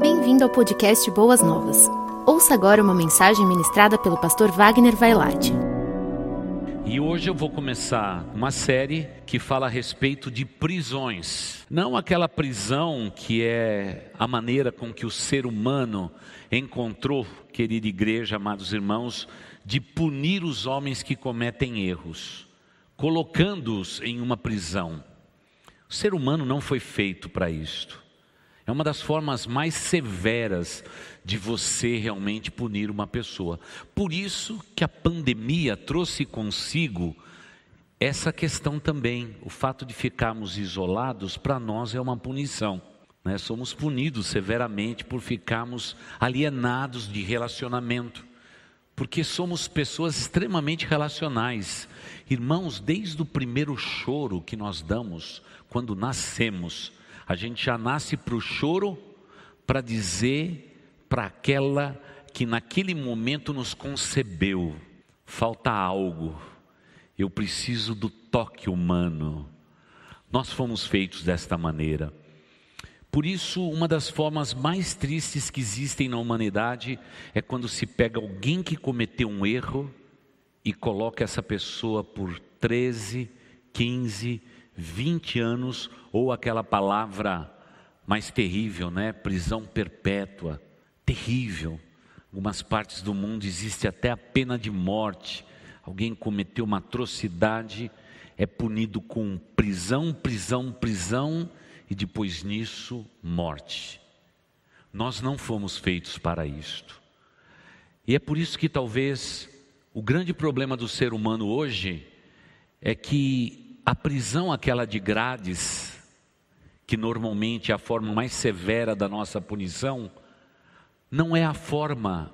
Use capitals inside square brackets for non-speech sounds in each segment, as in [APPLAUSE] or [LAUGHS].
Bem-vindo ao podcast Boas Novas. Ouça agora uma mensagem ministrada pelo pastor Wagner Vailate. E hoje eu vou começar uma série que fala a respeito de prisões. Não aquela prisão que é a maneira com que o ser humano encontrou, querida igreja, amados irmãos, de punir os homens que cometem erros, colocando-os em uma prisão. O ser humano não foi feito para isto. É uma das formas mais severas de você realmente punir uma pessoa. Por isso que a pandemia trouxe consigo essa questão também. O fato de ficarmos isolados, para nós é uma punição. Né? Somos punidos severamente por ficarmos alienados de relacionamento. Porque somos pessoas extremamente relacionais. Irmãos, desde o primeiro choro que nós damos, quando nascemos, a gente já nasce para o choro para dizer para aquela que naquele momento nos concebeu: falta algo, eu preciso do toque humano. Nós fomos feitos desta maneira. Por isso, uma das formas mais tristes que existem na humanidade é quando se pega alguém que cometeu um erro e coloca essa pessoa por 13, 15, 20 anos, ou aquela palavra mais terrível, né? Prisão perpétua. Terrível. Em algumas partes do mundo existe até a pena de morte. Alguém cometeu uma atrocidade, é punido com prisão, prisão, prisão e depois nisso, morte. Nós não fomos feitos para isto. E é por isso que talvez o grande problema do ser humano hoje é que a prisão, aquela de grades, que normalmente é a forma mais severa da nossa punição, não é a forma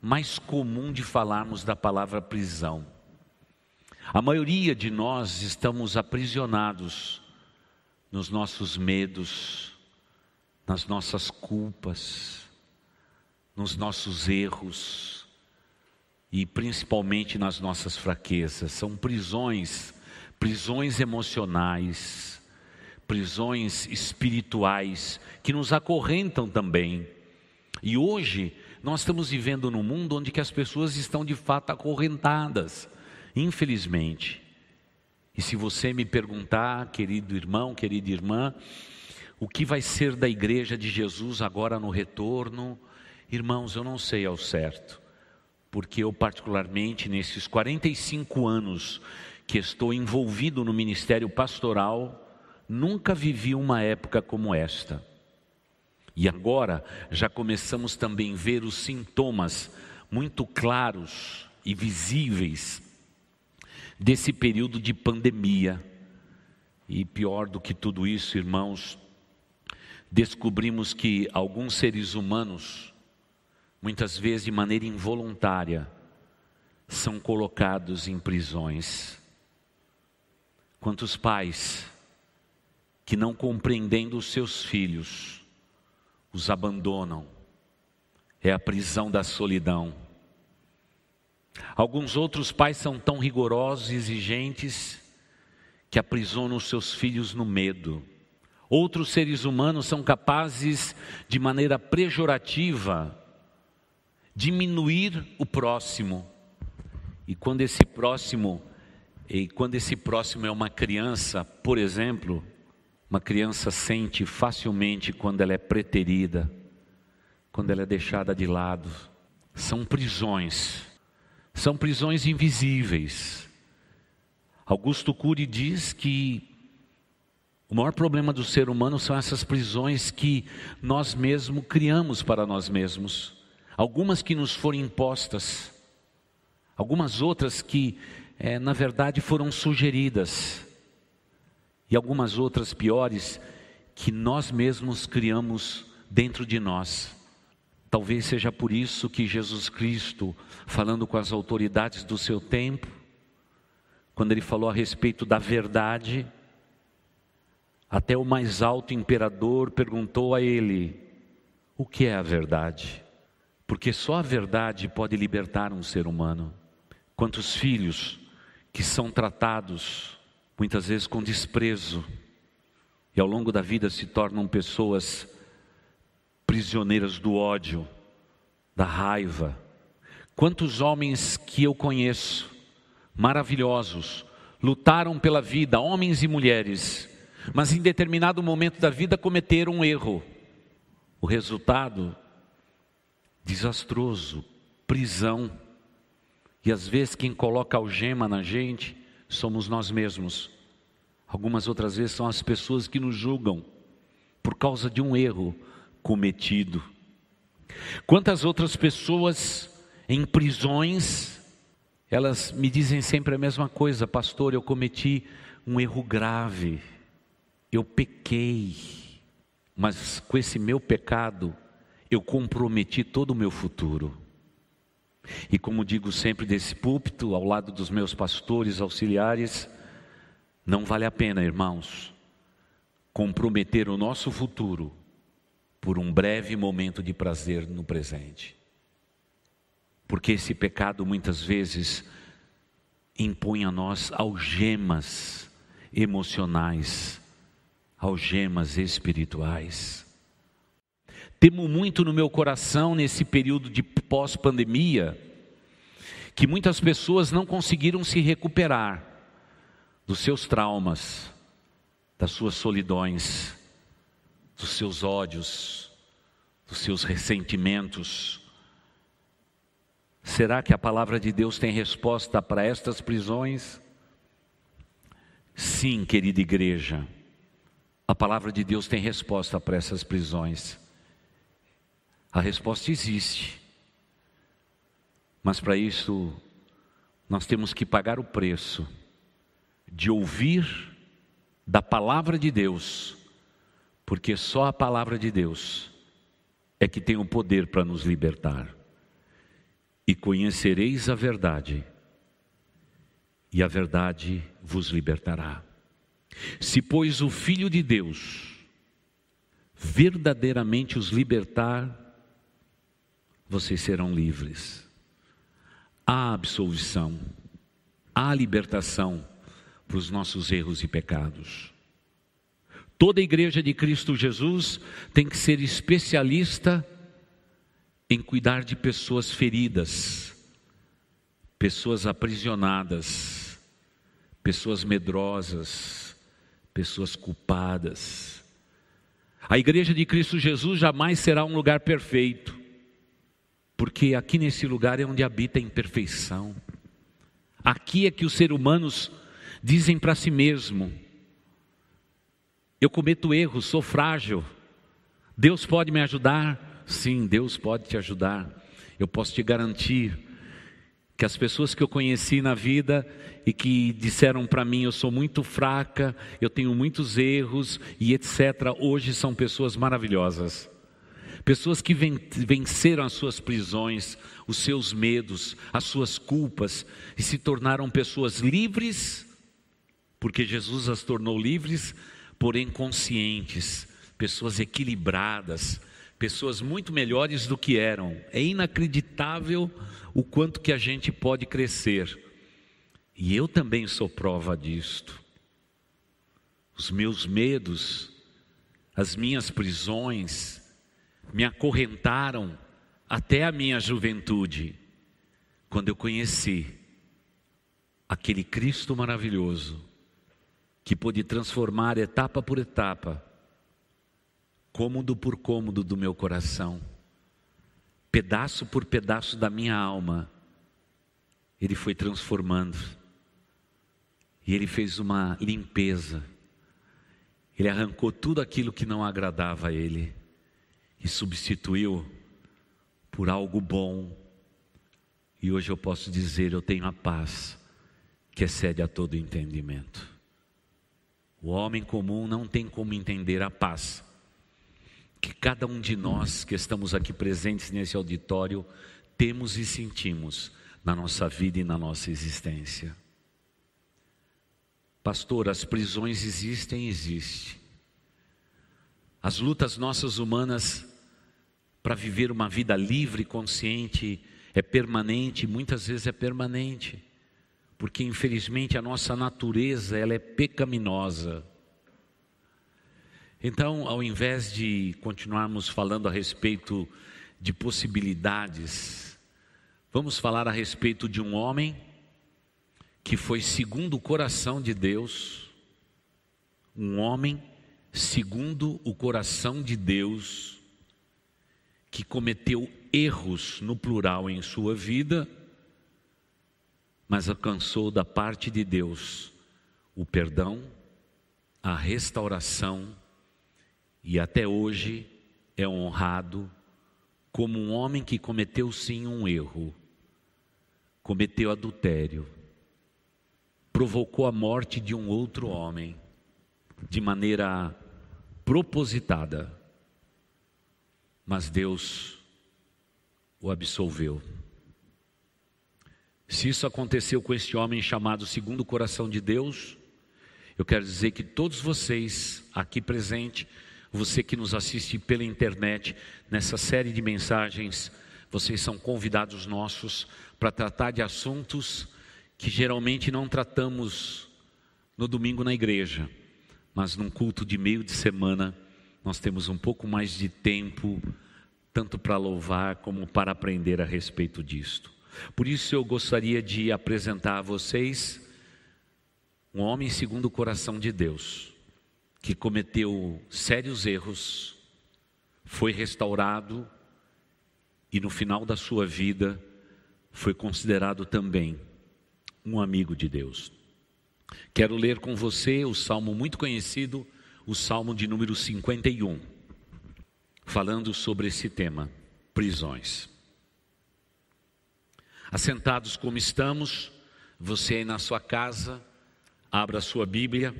mais comum de falarmos da palavra prisão. A maioria de nós estamos aprisionados nos nossos medos, nas nossas culpas, nos nossos erros e principalmente nas nossas fraquezas. São prisões prisões emocionais, prisões espirituais que nos acorrentam também. E hoje nós estamos vivendo num mundo onde que as pessoas estão de fato acorrentadas, infelizmente. E se você me perguntar, querido irmão, querida irmã, o que vai ser da igreja de Jesus agora no retorno? Irmãos, eu não sei ao certo, porque eu particularmente nesses 45 anos que estou envolvido no ministério pastoral, nunca vivi uma época como esta. E agora já começamos também a ver os sintomas muito claros e visíveis desse período de pandemia. E pior do que tudo isso, irmãos, descobrimos que alguns seres humanos, muitas vezes de maneira involuntária, são colocados em prisões. Quantos pais que não compreendendo os seus filhos, os abandonam, é a prisão da solidão. Alguns outros pais são tão rigorosos e exigentes que aprisionam os seus filhos no medo. Outros seres humanos são capazes, de maneira pejorativa, diminuir o próximo. E quando esse próximo e quando esse próximo é uma criança, por exemplo, uma criança sente facilmente quando ela é preterida, quando ela é deixada de lado. São prisões, são prisões invisíveis. Augusto Cury diz que o maior problema do ser humano são essas prisões que nós mesmos criamos para nós mesmos. Algumas que nos foram impostas, algumas outras que é, na verdade foram sugeridas, e algumas outras piores que nós mesmos criamos dentro de nós. Talvez seja por isso que Jesus Cristo, falando com as autoridades do seu tempo, quando ele falou a respeito da verdade, até o mais alto imperador perguntou a ele: o que é a verdade? Porque só a verdade pode libertar um ser humano. Quantos filhos que são tratados muitas vezes com desprezo e ao longo da vida se tornam pessoas prisioneiras do ódio, da raiva. Quantos homens que eu conheço, maravilhosos, lutaram pela vida, homens e mulheres, mas em determinado momento da vida cometeram um erro. O resultado desastroso, prisão. E às vezes quem coloca algema na gente somos nós mesmos. Algumas outras vezes são as pessoas que nos julgam por causa de um erro cometido. Quantas outras pessoas em prisões, elas me dizem sempre a mesma coisa, pastor, eu cometi um erro grave, eu pequei, mas com esse meu pecado, eu comprometi todo o meu futuro. E como digo sempre desse púlpito, ao lado dos meus pastores auxiliares, não vale a pena, irmãos, comprometer o nosso futuro por um breve momento de prazer no presente. Porque esse pecado muitas vezes impõe a nós algemas emocionais, algemas espirituais. Temo muito no meu coração nesse período de pós-pandemia que muitas pessoas não conseguiram se recuperar dos seus traumas, das suas solidões, dos seus ódios, dos seus ressentimentos. Será que a palavra de Deus tem resposta para estas prisões? Sim, querida igreja, a palavra de Deus tem resposta para essas prisões. A resposta existe. Mas para isso, nós temos que pagar o preço de ouvir da palavra de Deus, porque só a palavra de Deus é que tem o poder para nos libertar. E conhecereis a verdade, e a verdade vos libertará. Se, pois, o Filho de Deus verdadeiramente os libertar, vocês serão livres. Há absolvição, há libertação para os nossos erros e pecados. Toda a igreja de Cristo Jesus tem que ser especialista em cuidar de pessoas feridas, pessoas aprisionadas, pessoas medrosas, pessoas culpadas. A igreja de Cristo Jesus jamais será um lugar perfeito porque aqui nesse lugar é onde habita a imperfeição. Aqui é que os seres humanos dizem para si mesmo: eu cometo erros, sou frágil. Deus pode me ajudar? Sim, Deus pode te ajudar. Eu posso te garantir que as pessoas que eu conheci na vida e que disseram para mim eu sou muito fraca, eu tenho muitos erros e etc, hoje são pessoas maravilhosas pessoas que venceram as suas prisões, os seus medos, as suas culpas e se tornaram pessoas livres, porque Jesus as tornou livres, porém conscientes, pessoas equilibradas, pessoas muito melhores do que eram. É inacreditável o quanto que a gente pode crescer. E eu também sou prova disto. Os meus medos, as minhas prisões, me acorrentaram até a minha juventude, quando eu conheci aquele Cristo maravilhoso que pôde transformar etapa por etapa, cômodo por cômodo do meu coração, pedaço por pedaço da minha alma, ele foi transformando. E ele fez uma limpeza. Ele arrancou tudo aquilo que não agradava a ele e substituiu por algo bom. E hoje eu posso dizer: eu tenho a paz que excede a todo entendimento. O homem comum não tem como entender a paz que cada um de nós que estamos aqui presentes nesse auditório temos e sentimos na nossa vida e na nossa existência. Pastor, as prisões existem, existem. As lutas nossas humanas para viver uma vida livre, consciente, é permanente, muitas vezes é permanente. Porque infelizmente a nossa natureza, ela é pecaminosa. Então, ao invés de continuarmos falando a respeito de possibilidades, vamos falar a respeito de um homem que foi segundo o coração de Deus, um homem segundo o coração de Deus, que cometeu erros no plural em sua vida, mas alcançou da parte de Deus o perdão, a restauração e até hoje é honrado como um homem que cometeu sim um erro, cometeu adultério, provocou a morte de um outro homem de maneira propositada, mas Deus o absolveu. Se isso aconteceu com este homem chamado segundo o coração de Deus, eu quero dizer que todos vocês aqui presentes, você que nos assiste pela internet, nessa série de mensagens, vocês são convidados nossos para tratar de assuntos que geralmente não tratamos no domingo na igreja mas num culto de meio de semana nós temos um pouco mais de tempo, tanto para louvar como para aprender a respeito disto. Por isso eu gostaria de apresentar a vocês um homem segundo o coração de Deus, que cometeu sérios erros, foi restaurado e no final da sua vida foi considerado também um amigo de Deus. Quero ler com você o salmo muito conhecido, o salmo de número 51, falando sobre esse tema, prisões. Assentados como estamos, você aí na sua casa, abra a sua Bíblia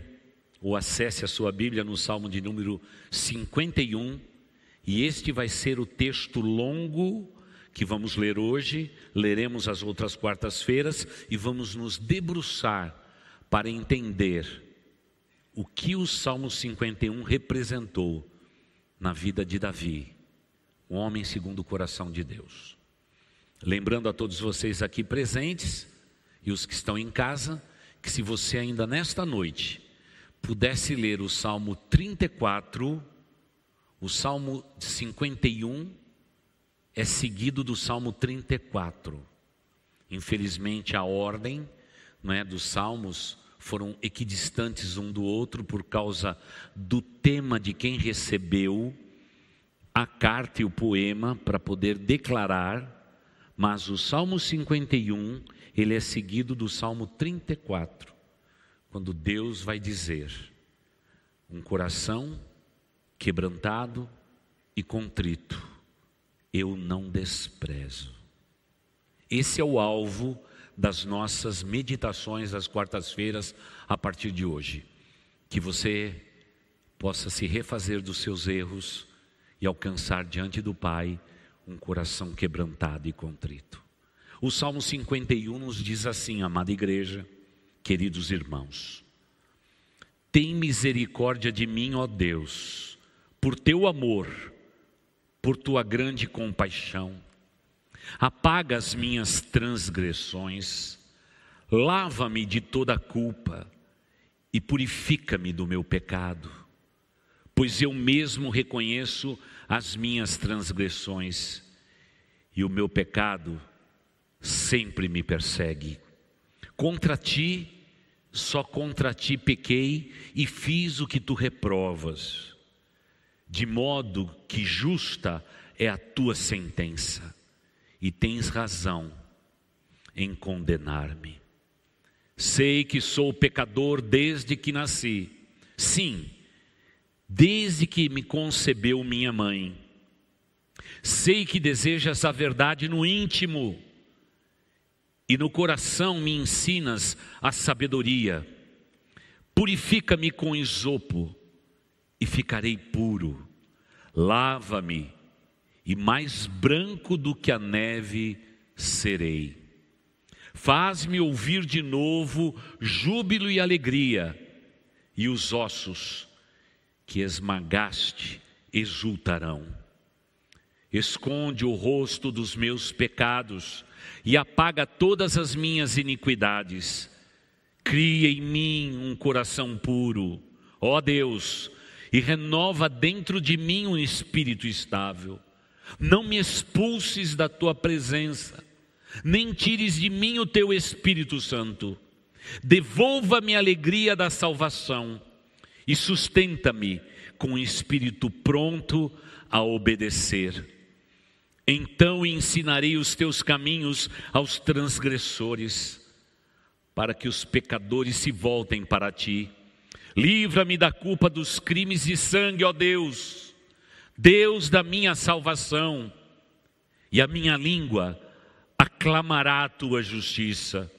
ou acesse a sua Bíblia no salmo de número 51, e este vai ser o texto longo que vamos ler hoje, leremos as outras quartas-feiras e vamos nos debruçar para entender o que o Salmo 51 representou na vida de Davi, um homem segundo o coração de Deus. Lembrando a todos vocês aqui presentes e os que estão em casa, que se você ainda nesta noite pudesse ler o Salmo 34, o Salmo 51 é seguido do Salmo 34. Infelizmente a ordem não é, dos salmos foram equidistantes um do outro por causa do tema de quem recebeu a carta e o poema para poder declarar, mas o Salmo 51, ele é seguido do Salmo 34, quando Deus vai dizer: um coração quebrantado e contrito, eu não desprezo. Esse é o alvo das nossas meditações das quartas-feiras a partir de hoje. Que você possa se refazer dos seus erros e alcançar diante do Pai um coração quebrantado e contrito. O Salmo 51 nos diz assim, amada igreja, queridos irmãos: Tem misericórdia de mim, ó Deus, por teu amor, por tua grande compaixão apaga as minhas transgressões, lava-me de toda culpa e purifica-me do meu pecado, pois eu mesmo reconheço as minhas transgressões e o meu pecado sempre me persegue. Contra ti, só contra ti pequei e fiz o que tu reprovas, de modo que justa é a tua sentença e tens razão em condenar-me. Sei que sou pecador desde que nasci. Sim, desde que me concebeu minha mãe. Sei que desejas a verdade no íntimo e no coração me ensinas a sabedoria. Purifica-me com isopo e ficarei puro. Lava-me e mais branco do que a neve serei. Faz-me ouvir de novo júbilo e alegria, e os ossos que esmagaste exultarão. Esconde o rosto dos meus pecados e apaga todas as minhas iniquidades. Cria em mim um coração puro, ó Deus, e renova dentro de mim um espírito estável. Não me expulses da tua presença, nem tires de mim o teu Espírito Santo. Devolva-me a alegria da salvação e sustenta-me com um espírito pronto a obedecer. Então ensinarei os teus caminhos aos transgressores, para que os pecadores se voltem para ti. Livra-me da culpa dos crimes de sangue, ó Deus, Deus da minha salvação, e a minha língua aclamará a tua justiça.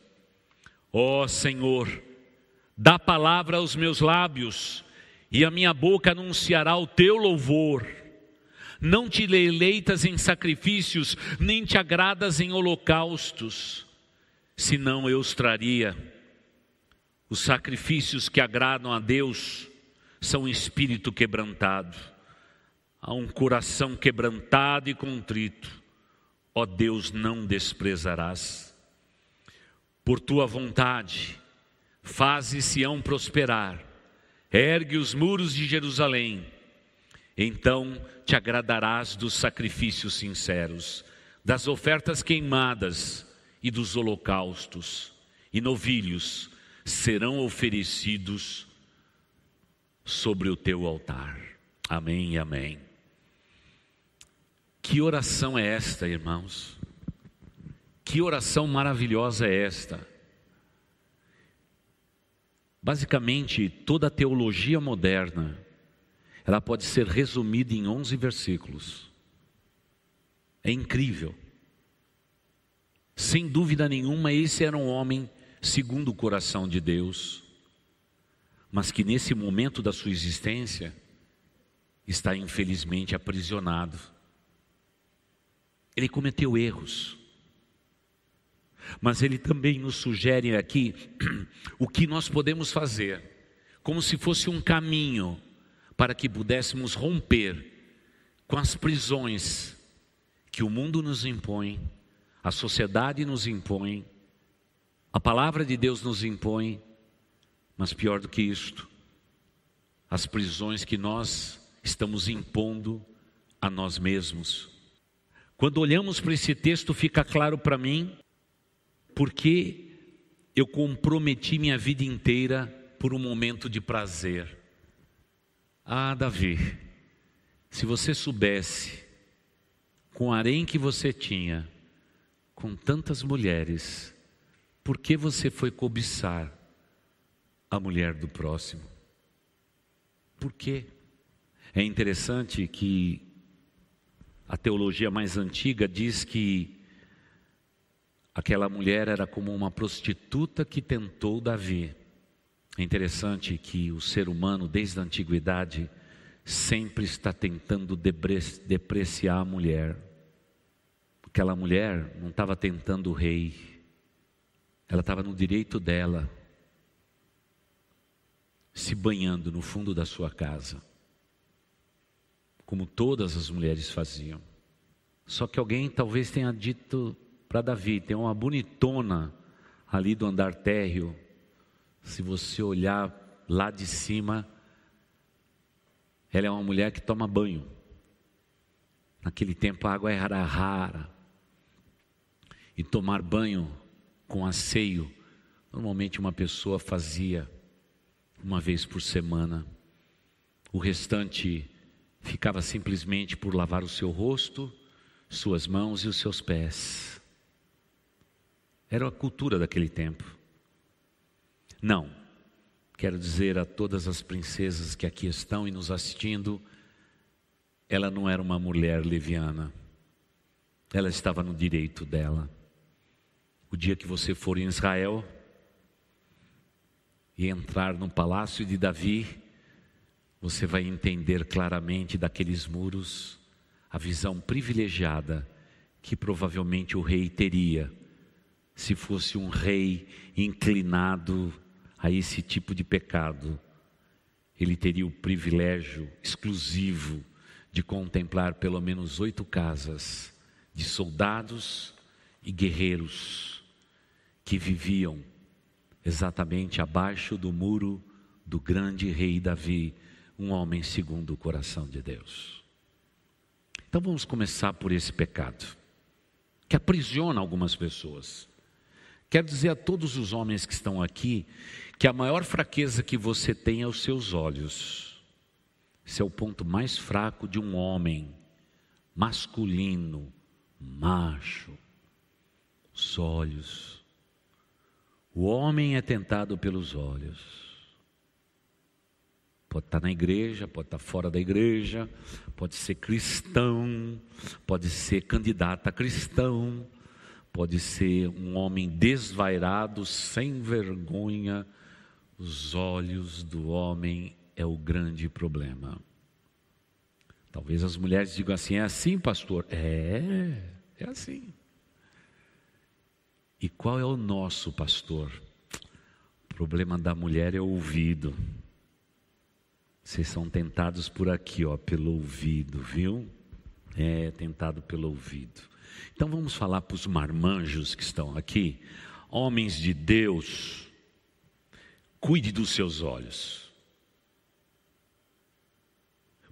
Ó Senhor, dá palavra aos meus lábios, e a minha boca anunciará o teu louvor. Não te deleitas em sacrifícios, nem te agradas em holocaustos, senão eu os traria. Os sacrifícios que agradam a Deus são espírito quebrantado, há um coração quebrantado e contrito. Ó Deus, não desprezarás. Por tua vontade, faze Sião prosperar, ergue os muros de Jerusalém então te agradarás dos sacrifícios sinceros, das ofertas queimadas e dos holocaustos, e novilhos serão oferecidos sobre o teu altar. Amém e amém. Que oração é esta, irmãos? Que oração maravilhosa é esta? Basicamente, toda a teologia moderna ela pode ser resumida em 11 versículos. É incrível. Sem dúvida nenhuma, esse era um homem segundo o coração de Deus, mas que nesse momento da sua existência está infelizmente aprisionado. Ele cometeu erros, mas ele também nos sugere aqui [CLEARS THROAT] o que nós podemos fazer, como se fosse um caminho para que pudéssemos romper com as prisões que o mundo nos impõe, a sociedade nos impõe, a palavra de Deus nos impõe, mas pior do que isto, as prisões que nós estamos impondo a nós mesmos. Quando olhamos para esse texto, fica claro para mim porque eu comprometi minha vida inteira por um momento de prazer. Ah, Davi, se você soubesse, com o harém que você tinha, com tantas mulheres, por que você foi cobiçar a mulher do próximo? Por quê? É interessante que a teologia mais antiga diz que aquela mulher era como uma prostituta que tentou Davi. É interessante que o ser humano, desde a antiguidade, sempre está tentando depreciar a mulher. Aquela mulher não estava tentando o rei, ela estava no direito dela, se banhando no fundo da sua casa, como todas as mulheres faziam. Só que alguém talvez tenha dito para Davi: tem uma bonitona ali do andar térreo se você olhar lá de cima, ela é uma mulher que toma banho. Naquele tempo a água era rara. E tomar banho com asseio, normalmente uma pessoa fazia uma vez por semana. O restante ficava simplesmente por lavar o seu rosto, suas mãos e os seus pés. Era a cultura daquele tempo. Não. Quero dizer a todas as princesas que aqui estão e nos assistindo, ela não era uma mulher leviana. Ela estava no direito dela. O dia que você for em Israel e entrar no palácio de Davi, você vai entender claramente daqueles muros a visão privilegiada que provavelmente o rei teria se fosse um rei inclinado a esse tipo de pecado, ele teria o privilégio exclusivo de contemplar pelo menos oito casas de soldados e guerreiros que viviam exatamente abaixo do muro do grande rei Davi, um homem segundo o coração de Deus. Então vamos começar por esse pecado, que aprisiona algumas pessoas. Quero dizer a todos os homens que estão aqui que a maior fraqueza que você tem é os seus olhos. Esse é o ponto mais fraco de um homem masculino, macho. Os olhos. O homem é tentado pelos olhos. Pode estar na igreja, pode estar fora da igreja, pode ser cristão, pode ser candidato a cristão, pode ser um homem desvairado, sem vergonha. Os olhos do homem é o grande problema. Talvez as mulheres digam assim: é assim, pastor? É, é assim. E qual é o nosso pastor? O problema da mulher é o ouvido. Vocês são tentados por aqui, ó, pelo ouvido, viu? É, tentado pelo ouvido. Então vamos falar para os marmanjos que estão aqui. Homens de Deus, cuide dos seus olhos.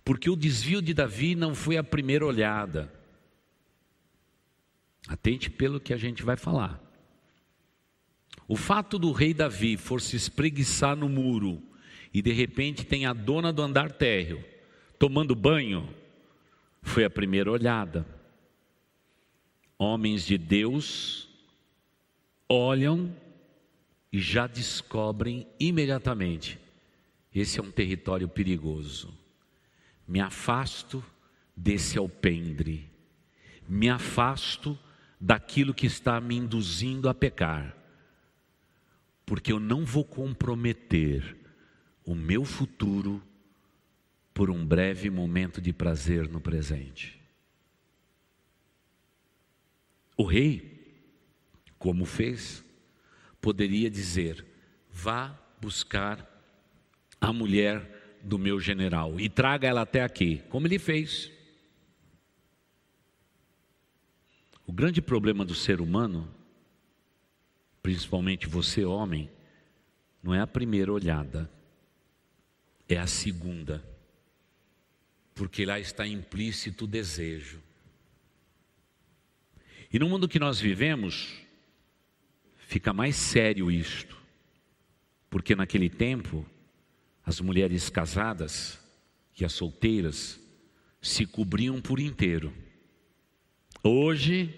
Porque o desvio de Davi não foi a primeira olhada. Atente pelo que a gente vai falar. O fato do rei Davi for se espreguiçar no muro e de repente tem a dona do andar térreo tomando banho, foi a primeira olhada. Homens de Deus olham e já descobrem imediatamente: esse é um território perigoso. Me afasto desse alpendre, me afasto daquilo que está me induzindo a pecar, porque eu não vou comprometer o meu futuro por um breve momento de prazer no presente. O rei, como fez, poderia dizer: vá buscar a mulher do meu general e traga ela até aqui, como ele fez. O grande problema do ser humano, principalmente você, homem, não é a primeira olhada, é a segunda, porque lá está implícito o desejo. E no mundo que nós vivemos, fica mais sério isto, porque naquele tempo, as mulheres casadas e as solteiras se cobriam por inteiro. Hoje,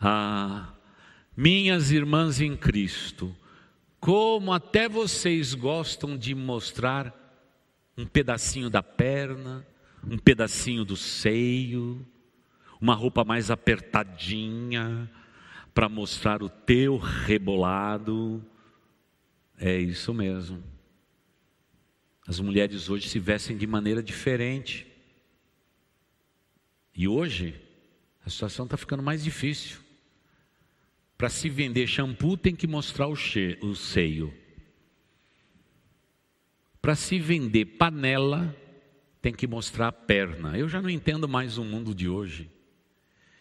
ah, minhas irmãs em Cristo, como até vocês gostam de mostrar um pedacinho da perna, um pedacinho do seio, uma roupa mais apertadinha, para mostrar o teu rebolado. É isso mesmo. As mulheres hoje se vestem de maneira diferente. E hoje, a situação está ficando mais difícil. Para se vender shampoo, tem que mostrar o, o seio. Para se vender panela, tem que mostrar a perna. Eu já não entendo mais o mundo de hoje.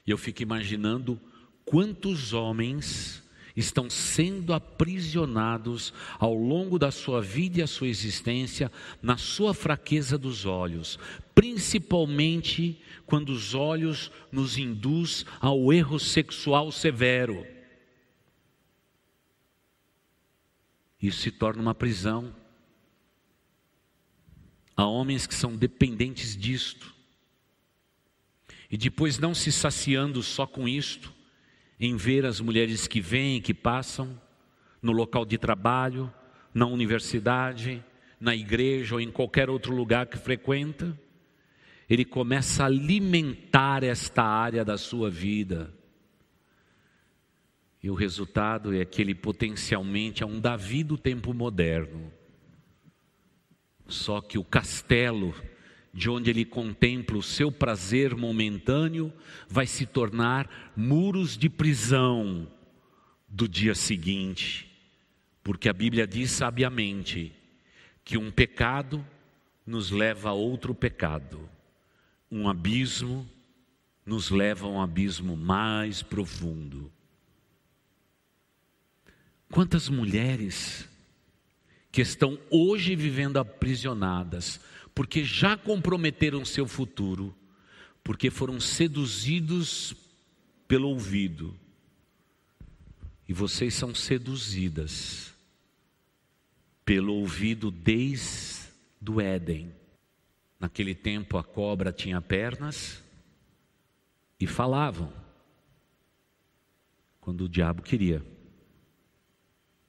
E eu fico imaginando quantos homens estão sendo aprisionados ao longo da sua vida e a sua existência na sua fraqueza dos olhos, principalmente quando os olhos nos induz ao erro sexual severo. Isso se torna uma prisão. Há homens que são dependentes disto. E depois, não se saciando só com isto, em ver as mulheres que vêm que passam no local de trabalho, na universidade, na igreja ou em qualquer outro lugar que frequenta, ele começa a alimentar esta área da sua vida. E o resultado é que ele potencialmente é um Davi do tempo moderno só que o castelo, de onde ele contempla o seu prazer momentâneo, vai se tornar muros de prisão do dia seguinte, porque a Bíblia diz sabiamente que um pecado nos leva a outro pecado, um abismo nos leva a um abismo mais profundo. Quantas mulheres que estão hoje vivendo aprisionadas porque já comprometeram seu futuro, porque foram seduzidos pelo ouvido. E vocês são seduzidas pelo ouvido desde o Éden. Naquele tempo a cobra tinha pernas e falavam quando o diabo queria.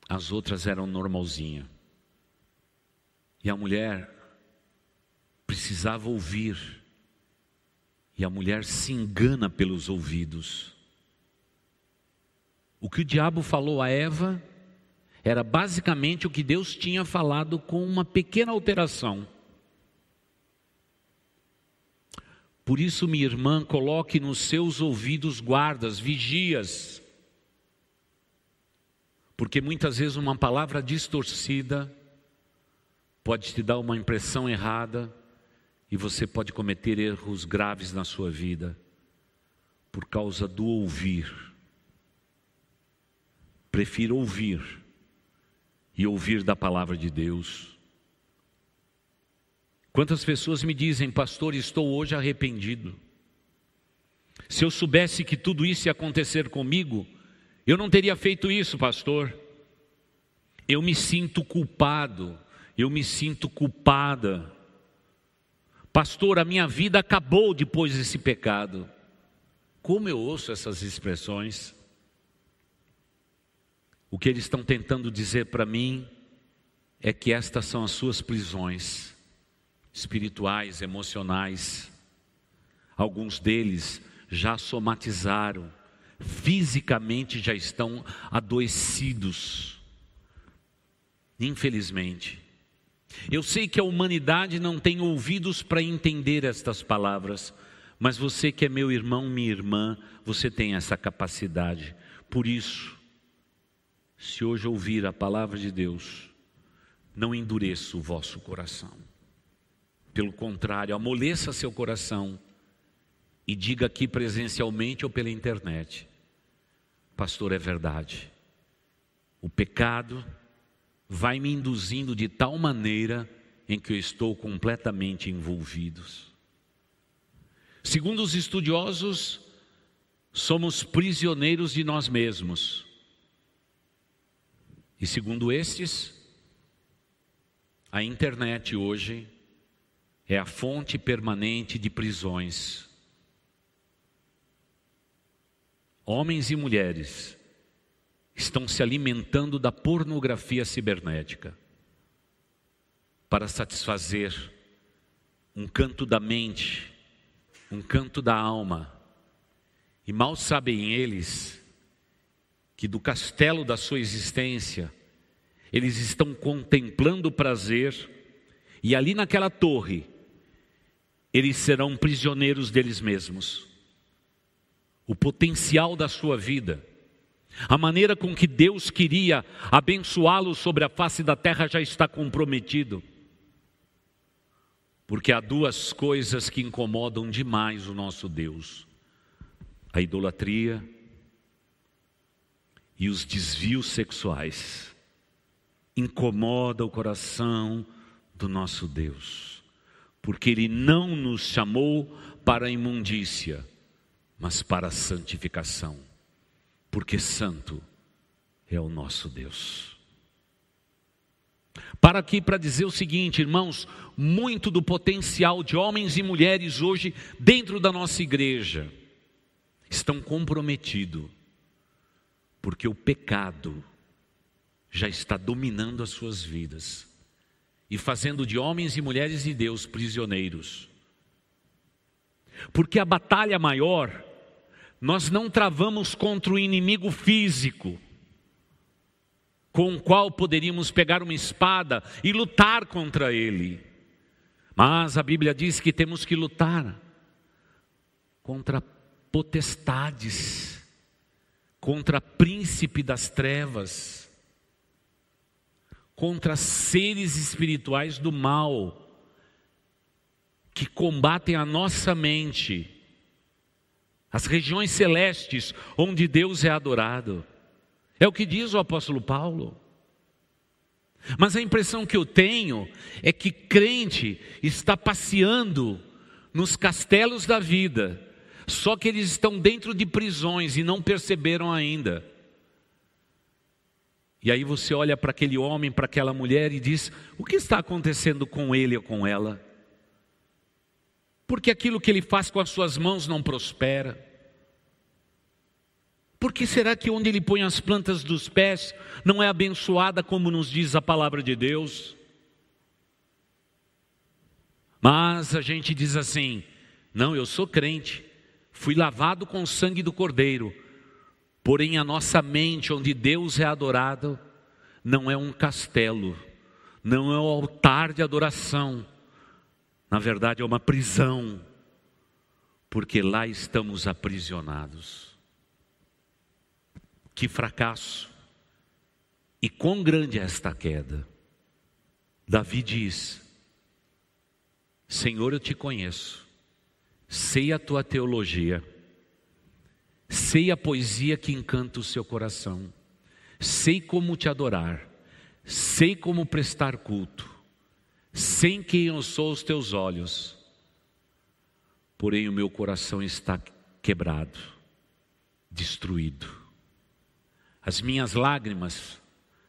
As outras eram normalzinha. E a mulher precisava ouvir. E a mulher se engana pelos ouvidos. O que o diabo falou a Eva era basicamente o que Deus tinha falado com uma pequena alteração. Por isso, minha irmã, coloque nos seus ouvidos guardas, vigias, porque muitas vezes uma palavra distorcida pode te dar uma impressão errada e você pode cometer erros graves na sua vida por causa do ouvir. Prefiro ouvir e ouvir da palavra de Deus. Quantas pessoas me dizem, pastor, estou hoje arrependido. Se eu soubesse que tudo isso ia acontecer comigo, eu não teria feito isso, pastor. Eu me sinto culpado, eu me sinto culpada. Pastor, a minha vida acabou depois desse pecado. Como eu ouço essas expressões? O que eles estão tentando dizer para mim é que estas são as suas prisões espirituais, emocionais. Alguns deles já somatizaram fisicamente já estão adoecidos. Infelizmente. Eu sei que a humanidade não tem ouvidos para entender estas palavras, mas você que é meu irmão, minha irmã, você tem essa capacidade. Por isso, se hoje ouvir a palavra de Deus, não endureça o vosso coração. Pelo contrário, amoleça seu coração e diga aqui presencialmente ou pela internet: Pastor, é verdade. O pecado vai me induzindo de tal maneira em que eu estou completamente envolvido. Segundo os estudiosos, somos prisioneiros de nós mesmos. E segundo estes, a internet hoje é a fonte permanente de prisões. homens e mulheres estão se alimentando da pornografia cibernética para satisfazer um canto da mente, um canto da alma. E mal sabem eles que do castelo da sua existência, eles estão contemplando o prazer, e ali naquela torre, eles serão prisioneiros deles mesmos o potencial da sua vida, a maneira com que Deus queria abençoá-lo sobre a face da terra já está comprometido. Porque há duas coisas que incomodam demais o nosso Deus: a idolatria e os desvios sexuais. Incomoda o coração do nosso Deus, porque Ele não nos chamou para a imundícia, mas para a santificação, porque santo é o nosso Deus. Para aqui para dizer o seguinte, irmãos, muito do potencial de homens e mulheres hoje dentro da nossa igreja estão comprometidos, porque o pecado já está dominando as suas vidas e fazendo de homens e mulheres de Deus prisioneiros. Porque a batalha maior nós não travamos contra o inimigo físico, com o qual poderíamos pegar uma espada e lutar contra ele. Mas a Bíblia diz que temos que lutar contra potestades, contra príncipe das trevas, contra seres espirituais do mal que combatem a nossa mente as regiões celestes onde Deus é adorado. É o que diz o apóstolo Paulo. Mas a impressão que eu tenho é que crente está passeando nos castelos da vida, só que eles estão dentro de prisões e não perceberam ainda. E aí você olha para aquele homem, para aquela mulher e diz: o que está acontecendo com ele ou com ela? Porque aquilo que ele faz com as suas mãos não prospera. Por que será que onde ele põe as plantas dos pés não é abençoada como nos diz a palavra de Deus? Mas a gente diz assim: não, eu sou crente, fui lavado com o sangue do Cordeiro, porém a nossa mente, onde Deus é adorado, não é um castelo, não é um altar de adoração, na verdade é uma prisão, porque lá estamos aprisionados. Que fracasso! E quão grande é esta queda? Davi diz: Senhor, eu te conheço, sei a tua teologia, sei a poesia que encanta o seu coração, sei como te adorar, sei como prestar culto, sei quem eu sou aos teus olhos, porém o meu coração está quebrado, destruído. As minhas lágrimas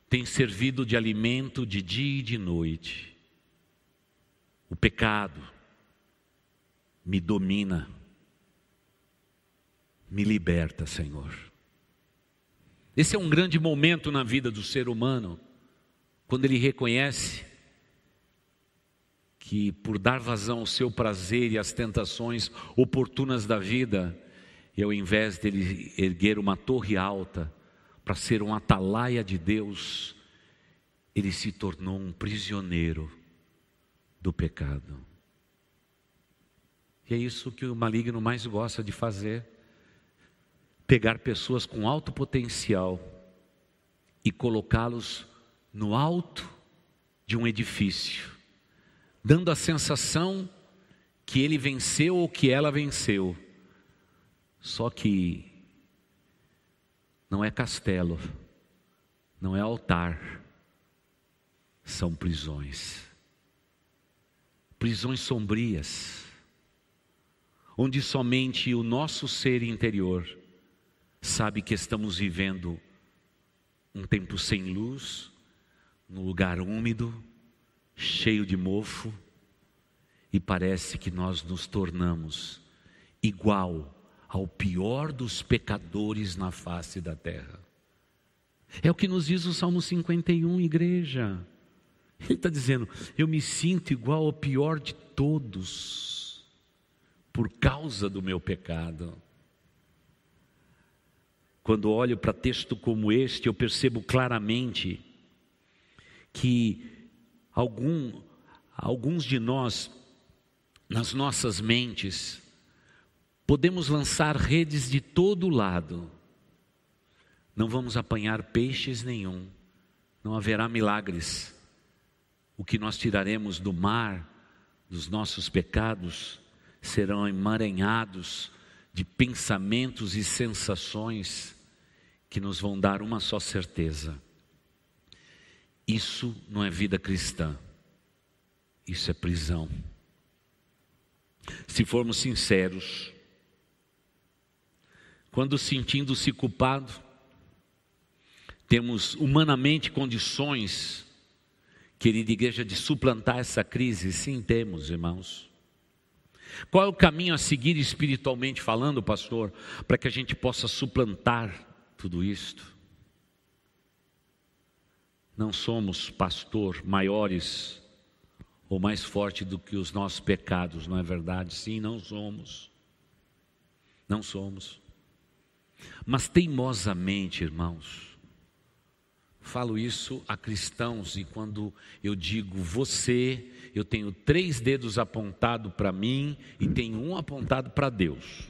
têm servido de alimento de dia e de noite. O pecado me domina, me liberta, Senhor. Esse é um grande momento na vida do ser humano, quando ele reconhece que por dar vazão ao seu prazer e às tentações oportunas da vida, e ao invés dele erguer uma torre alta, para ser um atalaia de Deus, ele se tornou um prisioneiro do pecado. E é isso que o maligno mais gosta de fazer: pegar pessoas com alto potencial e colocá-los no alto de um edifício, dando a sensação que ele venceu ou que ela venceu. Só que não é castelo, não é altar, são prisões. Prisões sombrias, onde somente o nosso ser interior sabe que estamos vivendo um tempo sem luz, num lugar úmido, cheio de mofo, e parece que nós nos tornamos igual ao pior dos pecadores na face da terra. É o que nos diz o Salmo 51, igreja. Ele está dizendo: Eu me sinto igual ao pior de todos, por causa do meu pecado. Quando olho para texto como este, eu percebo claramente que algum, alguns de nós, nas nossas mentes, Podemos lançar redes de todo lado, não vamos apanhar peixes nenhum, não haverá milagres. O que nós tiraremos do mar, dos nossos pecados, serão emaranhados de pensamentos e sensações que nos vão dar uma só certeza: isso não é vida cristã, isso é prisão. Se formos sinceros, quando sentindo-se culpado, temos humanamente condições, querida igreja, de suplantar essa crise? Sim, temos, irmãos. Qual é o caminho a seguir espiritualmente falando, pastor, para que a gente possa suplantar tudo isto? Não somos, pastor, maiores ou mais fortes do que os nossos pecados, não é verdade? Sim, não somos. Não somos. Mas teimosamente, irmãos, falo isso a cristãos e quando eu digo você, eu tenho três dedos apontados para mim e tenho um apontado para Deus.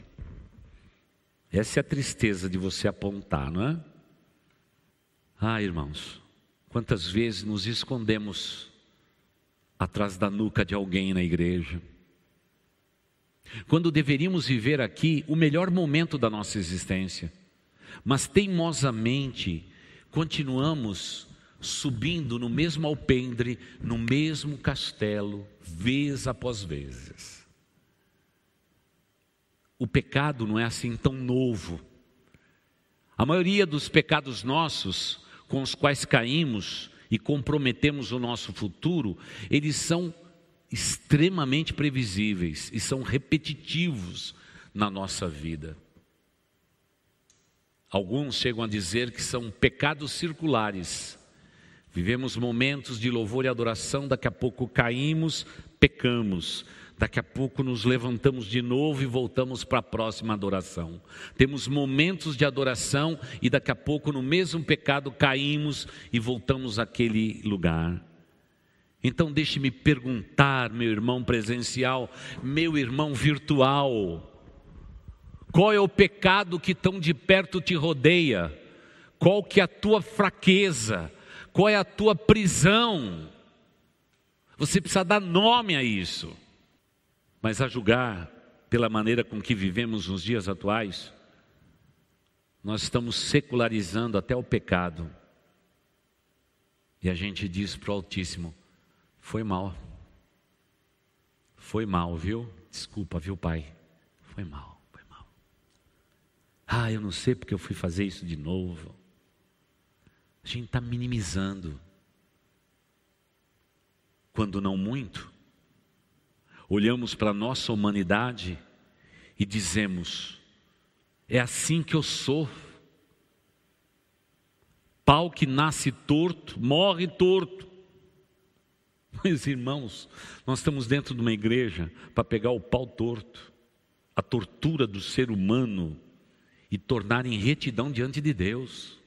Essa é a tristeza de você apontar, não é? Ah, irmãos, quantas vezes nos escondemos atrás da nuca de alguém na igreja quando deveríamos viver aqui o melhor momento da nossa existência, mas teimosamente continuamos subindo no mesmo alpendre, no mesmo castelo, vez após vezes. O pecado não é assim tão novo. A maioria dos pecados nossos, com os quais caímos e comprometemos o nosso futuro, eles são extremamente previsíveis e são repetitivos na nossa vida. Alguns chegam a dizer que são pecados circulares. Vivemos momentos de louvor e adoração, daqui a pouco caímos, pecamos. Daqui a pouco nos levantamos de novo e voltamos para a próxima adoração. Temos momentos de adoração e daqui a pouco no mesmo pecado caímos e voltamos àquele lugar. Então deixe-me perguntar, meu irmão presencial, meu irmão virtual, qual é o pecado que tão de perto te rodeia? Qual que é a tua fraqueza? Qual é a tua prisão? Você precisa dar nome a isso. Mas a julgar pela maneira com que vivemos nos dias atuais, nós estamos secularizando até o pecado. E a gente diz para o Altíssimo: foi mal. Foi mal, viu? Desculpa, viu, Pai? Foi mal. Ah, eu não sei porque eu fui fazer isso de novo. A gente está minimizando. Quando não muito, olhamos para a nossa humanidade e dizemos: é assim que eu sou. Pau que nasce torto, morre torto. [LAUGHS] Meus irmãos, nós estamos dentro de uma igreja para pegar o pau torto, a tortura do ser humano e tornar em retidão diante de Deus.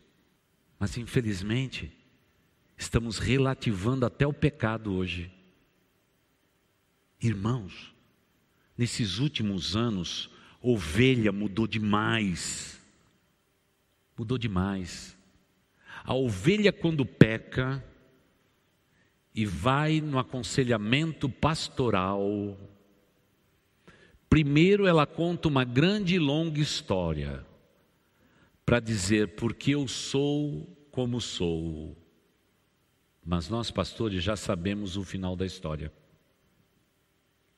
Mas infelizmente, estamos relativando até o pecado hoje. Irmãos, nesses últimos anos, ovelha mudou demais. Mudou demais. A ovelha, quando peca e vai no aconselhamento pastoral, primeiro ela conta uma grande e longa história para dizer porque eu sou como sou. Mas nós, pastores, já sabemos o final da história.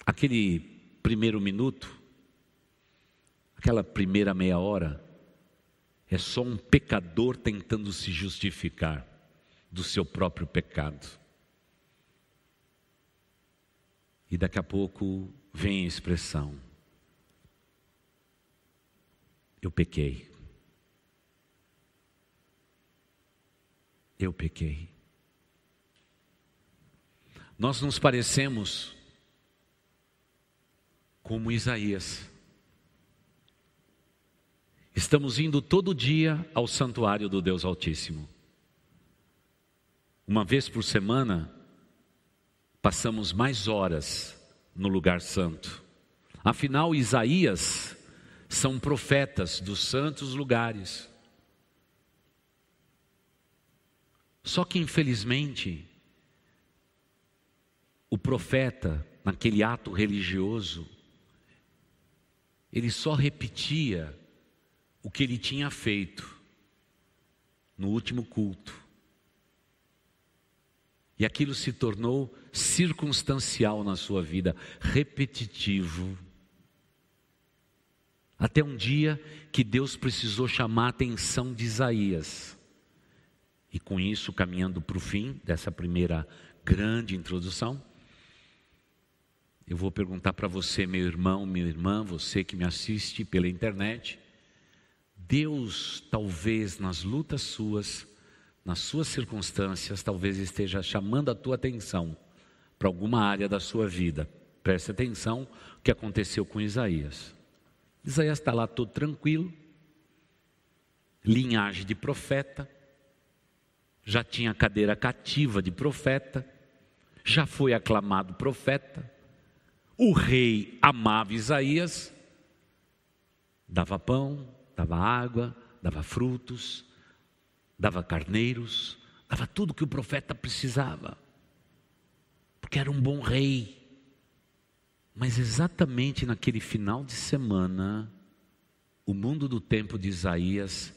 Aquele primeiro minuto, aquela primeira meia hora, é só um pecador tentando se justificar do seu próprio pecado. E daqui a pouco vem a expressão: Eu pequei. eu pequei. Nós nos parecemos como Isaías. Estamos indo todo dia ao santuário do Deus Altíssimo. Uma vez por semana, passamos mais horas no lugar santo. Afinal, Isaías são profetas dos santos lugares. Só que, infelizmente, o profeta, naquele ato religioso, ele só repetia o que ele tinha feito no último culto. E aquilo se tornou circunstancial na sua vida, repetitivo. Até um dia que Deus precisou chamar a atenção de Isaías. E com isso, caminhando para o fim dessa primeira grande introdução, eu vou perguntar para você, meu irmão, minha irmã, você que me assiste pela internet, Deus talvez nas lutas suas, nas suas circunstâncias, talvez esteja chamando a tua atenção para alguma área da sua vida. Preste atenção o que aconteceu com Isaías. Isaías está lá todo tranquilo, linhagem de profeta, já tinha cadeira cativa de profeta, já foi aclamado profeta, o rei amava Isaías, dava pão, dava água, dava frutos, dava carneiros, dava tudo que o profeta precisava, porque era um bom rei. Mas exatamente naquele final de semana, o mundo do tempo de Isaías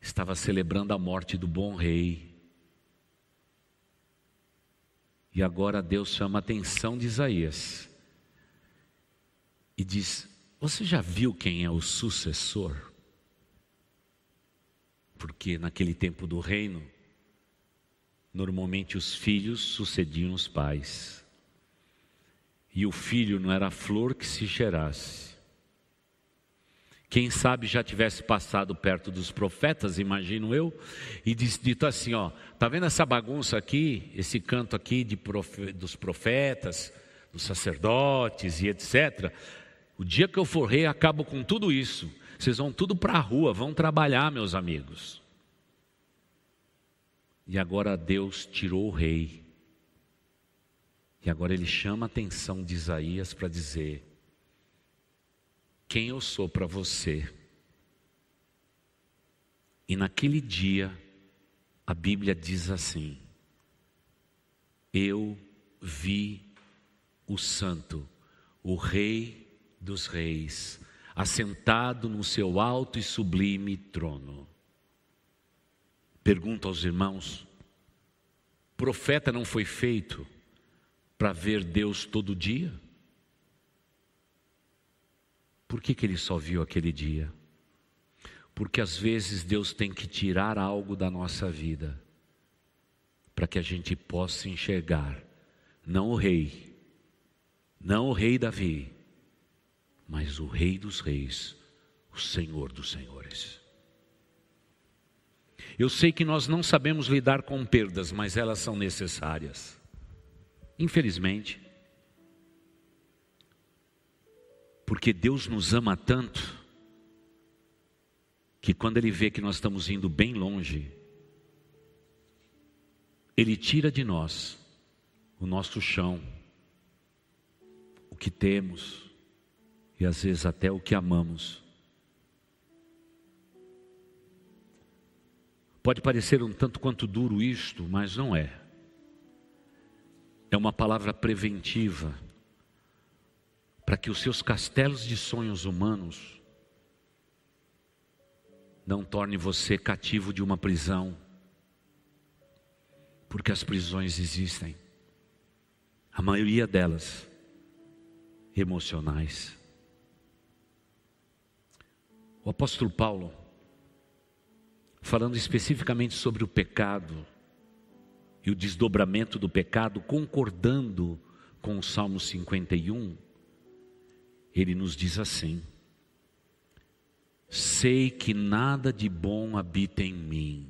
estava celebrando a morte do bom rei. E agora Deus chama a atenção de Isaías e diz: Você já viu quem é o sucessor? Porque naquele tempo do reino, normalmente os filhos sucediam os pais. E o filho não era a flor que se cheirasse. Quem sabe já tivesse passado perto dos profetas, imagino eu, e dito assim: ó, tá vendo essa bagunça aqui, esse canto aqui profe, dos profetas, dos sacerdotes e etc. O dia que eu for rei, acabo com tudo isso. Vocês vão tudo para a rua, vão trabalhar, meus amigos. E agora Deus tirou o rei. E agora ele chama a atenção de Isaías para dizer: Quem eu sou para você? E naquele dia, a Bíblia diz assim: Eu vi o Santo, o Rei dos reis, assentado no seu alto e sublime trono. Pergunto aos irmãos: profeta não foi feito para ver Deus todo dia? Por que, que ele só viu aquele dia? Porque às vezes Deus tem que tirar algo da nossa vida para que a gente possa enxergar, não o rei, não o rei Davi, mas o Rei dos Reis, o Senhor dos Senhores. Eu sei que nós não sabemos lidar com perdas, mas elas são necessárias. Infelizmente. Porque Deus nos ama tanto, que quando Ele vê que nós estamos indo bem longe, Ele tira de nós o nosso chão, o que temos, e às vezes até o que amamos. Pode parecer um tanto quanto duro isto, mas não é. É uma palavra preventiva para que os seus castelos de sonhos humanos não tornem você cativo de uma prisão, porque as prisões existem, a maioria delas emocionais. O apóstolo Paulo, falando especificamente sobre o pecado e o desdobramento do pecado, concordando com o Salmo 51, ele nos diz assim: Sei que nada de bom habita em mim.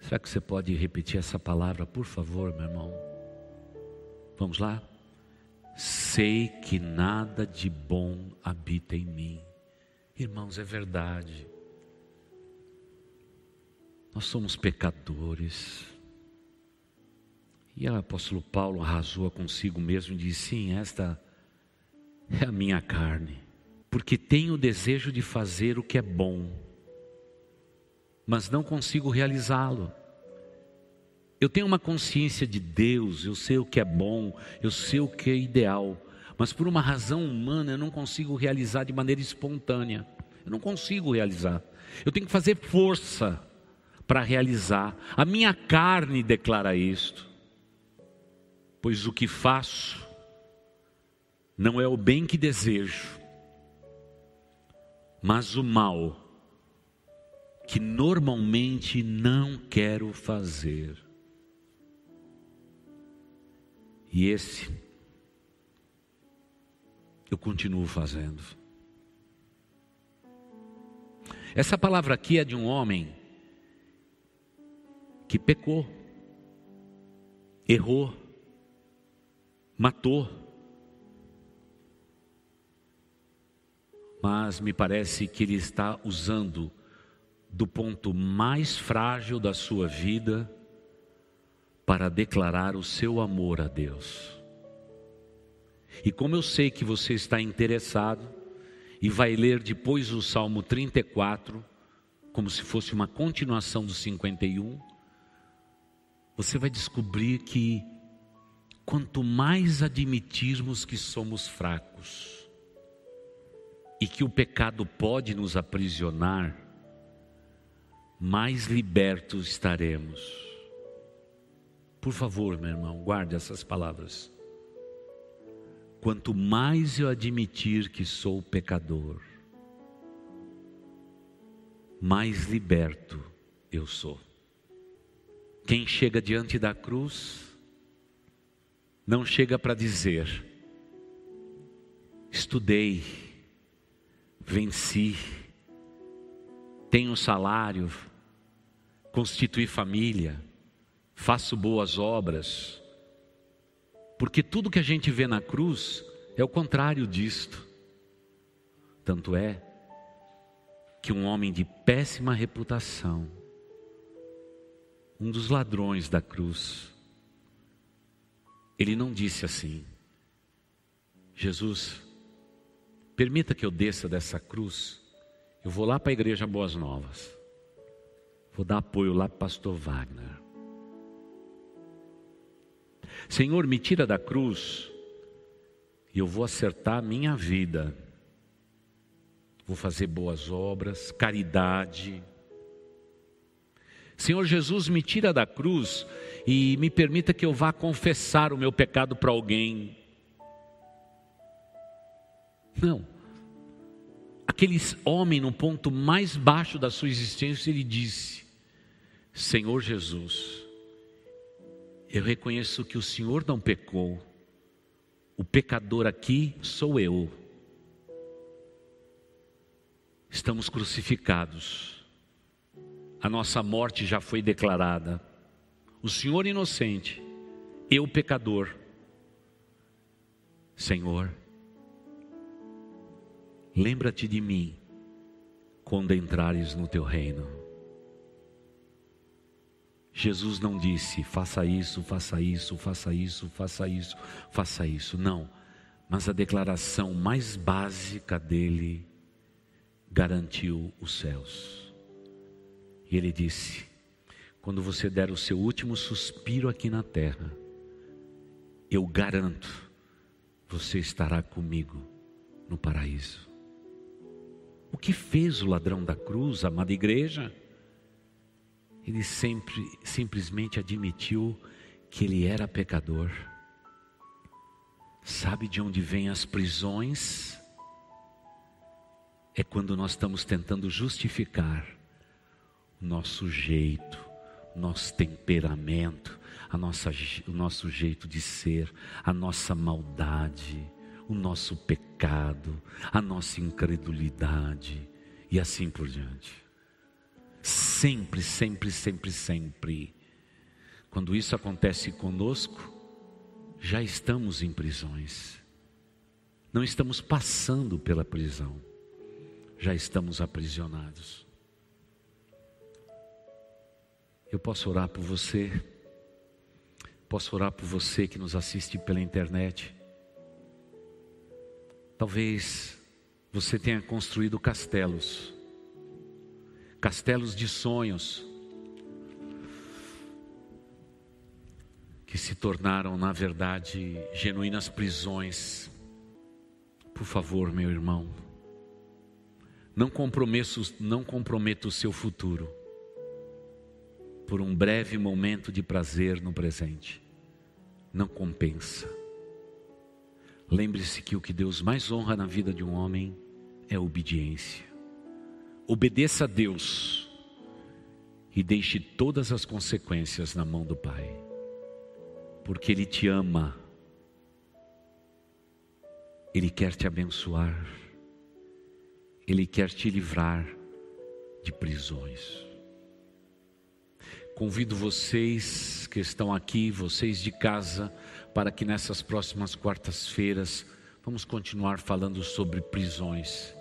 Será que você pode repetir essa palavra, por favor, meu irmão? Vamos lá? Sei que nada de bom habita em mim. Irmãos, é verdade. Nós somos pecadores. E o apóstolo Paulo arrasou consigo mesmo e disse: Sim, esta é a minha carne, porque tenho o desejo de fazer o que é bom, mas não consigo realizá-lo. Eu tenho uma consciência de Deus, eu sei o que é bom, eu sei o que é ideal, mas por uma razão humana eu não consigo realizar de maneira espontânea. Eu não consigo realizar. Eu tenho que fazer força para realizar. A minha carne declara isto. Pois o que faço não é o bem que desejo, mas o mal que normalmente não quero fazer. E esse eu continuo fazendo. Essa palavra aqui é de um homem que pecou, errou, matou. Mas me parece que ele está usando do ponto mais frágil da sua vida para declarar o seu amor a Deus. E como eu sei que você está interessado e vai ler depois o Salmo 34, como se fosse uma continuação do 51, você vai descobrir que quanto mais admitirmos que somos fracos e que o pecado pode nos aprisionar, mais libertos estaremos Por favor, meu irmão, guarde essas palavras. Quanto mais eu admitir que sou pecador, mais liberto eu sou. Quem chega diante da cruz, não chega para dizer: estudei, venci, tenho salário, constituí família, faço boas obras. Porque tudo que a gente vê na cruz é o contrário disto. Tanto é que um homem de péssima reputação, um dos ladrões da cruz, ele não disse assim: Jesus, permita que eu desça dessa cruz, eu vou lá para a igreja Boas Novas, vou dar apoio lá para o pastor Wagner. Senhor, me tira da cruz e eu vou acertar a minha vida. Vou fazer boas obras, caridade. Senhor Jesus, me tira da cruz e me permita que eu vá confessar o meu pecado para alguém. Não. Aquele homem, no ponto mais baixo da sua existência, ele disse: Senhor Jesus, eu reconheço que o Senhor não pecou, o pecador aqui sou eu. Estamos crucificados, a nossa morte já foi declarada. O Senhor inocente, eu pecador. Senhor, lembra-te de mim quando entrares no teu reino. Jesus não disse, faça isso, faça isso, faça isso, faça isso, faça isso. Não. Mas a declaração mais básica dele garantiu os céus. E ele disse: quando você der o seu último suspiro aqui na terra, eu garanto, você estará comigo no paraíso. O que fez o ladrão da cruz, amada igreja? Ele sempre simplesmente admitiu que ele era pecador. Sabe de onde vêm as prisões? É quando nós estamos tentando justificar nosso jeito, nosso temperamento, a nossa, o nosso jeito de ser, a nossa maldade, o nosso pecado, a nossa incredulidade e assim por diante. Sempre, sempre, sempre, sempre. Quando isso acontece conosco, já estamos em prisões. Não estamos passando pela prisão, já estamos aprisionados. Eu posso orar por você, posso orar por você que nos assiste pela internet. Talvez você tenha construído castelos castelos de sonhos que se tornaram, na verdade, genuínas prisões. Por favor, meu irmão, não comprometa, não comprometa o seu futuro por um breve momento de prazer no presente. Não compensa. Lembre-se que o que Deus mais honra na vida de um homem é obediência. Obedeça a Deus e deixe todas as consequências na mão do Pai, porque Ele te ama, Ele quer te abençoar, Ele quer te livrar de prisões. Convido vocês que estão aqui, vocês de casa, para que nessas próximas quartas-feiras vamos continuar falando sobre prisões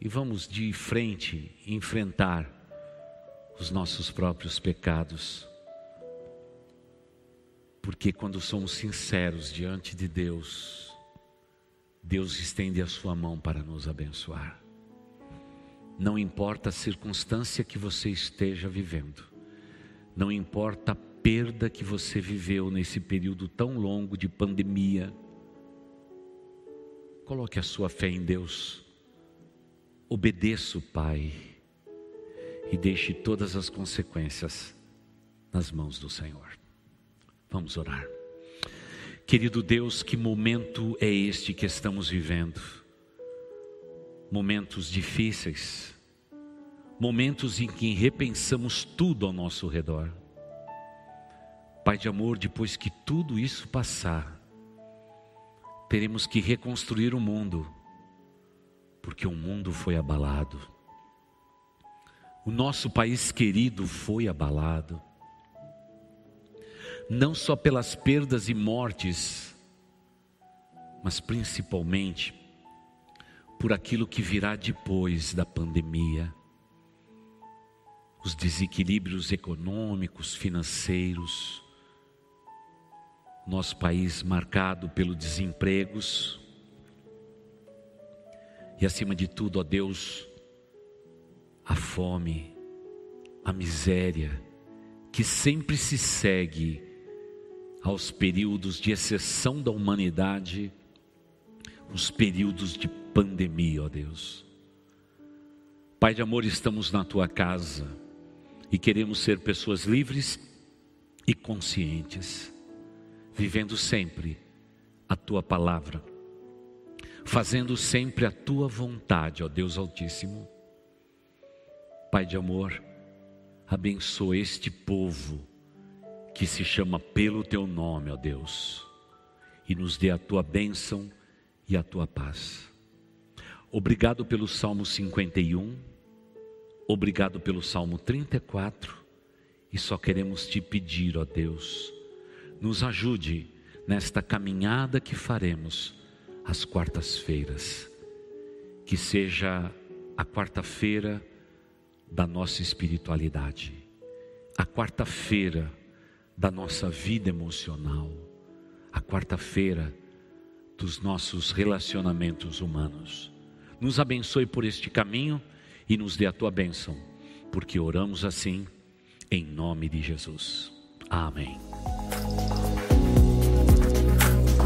e vamos de frente enfrentar os nossos próprios pecados. Porque quando somos sinceros diante de Deus, Deus estende a sua mão para nos abençoar. Não importa a circunstância que você esteja vivendo, não importa a perda que você viveu nesse período tão longo de pandemia, coloque a sua fé em Deus Obedeça o Pai e deixe todas as consequências nas mãos do Senhor. Vamos orar. Querido Deus, que momento é este que estamos vivendo? Momentos difíceis, momentos em que repensamos tudo ao nosso redor. Pai de amor, depois que tudo isso passar, teremos que reconstruir o mundo, porque o mundo foi abalado. O nosso país querido foi abalado não só pelas perdas e mortes, mas principalmente por aquilo que virá depois da pandemia. Os desequilíbrios econômicos, financeiros, nosso país marcado pelo desempregos, e acima de tudo, ó Deus, a fome, a miséria, que sempre se segue aos períodos de exceção da humanidade, os períodos de pandemia, ó Deus. Pai de amor, estamos na tua casa e queremos ser pessoas livres e conscientes, vivendo sempre a tua palavra, fazendo sempre a tua vontade, ó Deus Altíssimo. Pai de amor, abençoa este povo que se chama pelo teu nome, ó Deus, e nos dê a tua bênção e a tua paz. Obrigado pelo Salmo 51, obrigado pelo Salmo 34, e só queremos te pedir, ó Deus, nos ajude nesta caminhada que faremos às quartas-feiras, que seja a quarta-feira da nossa espiritualidade, a quarta-feira da nossa vida emocional, a quarta-feira dos nossos relacionamentos humanos. Nos abençoe por este caminho e nos dê a tua bênção, porque oramos assim, em nome de Jesus. Amém.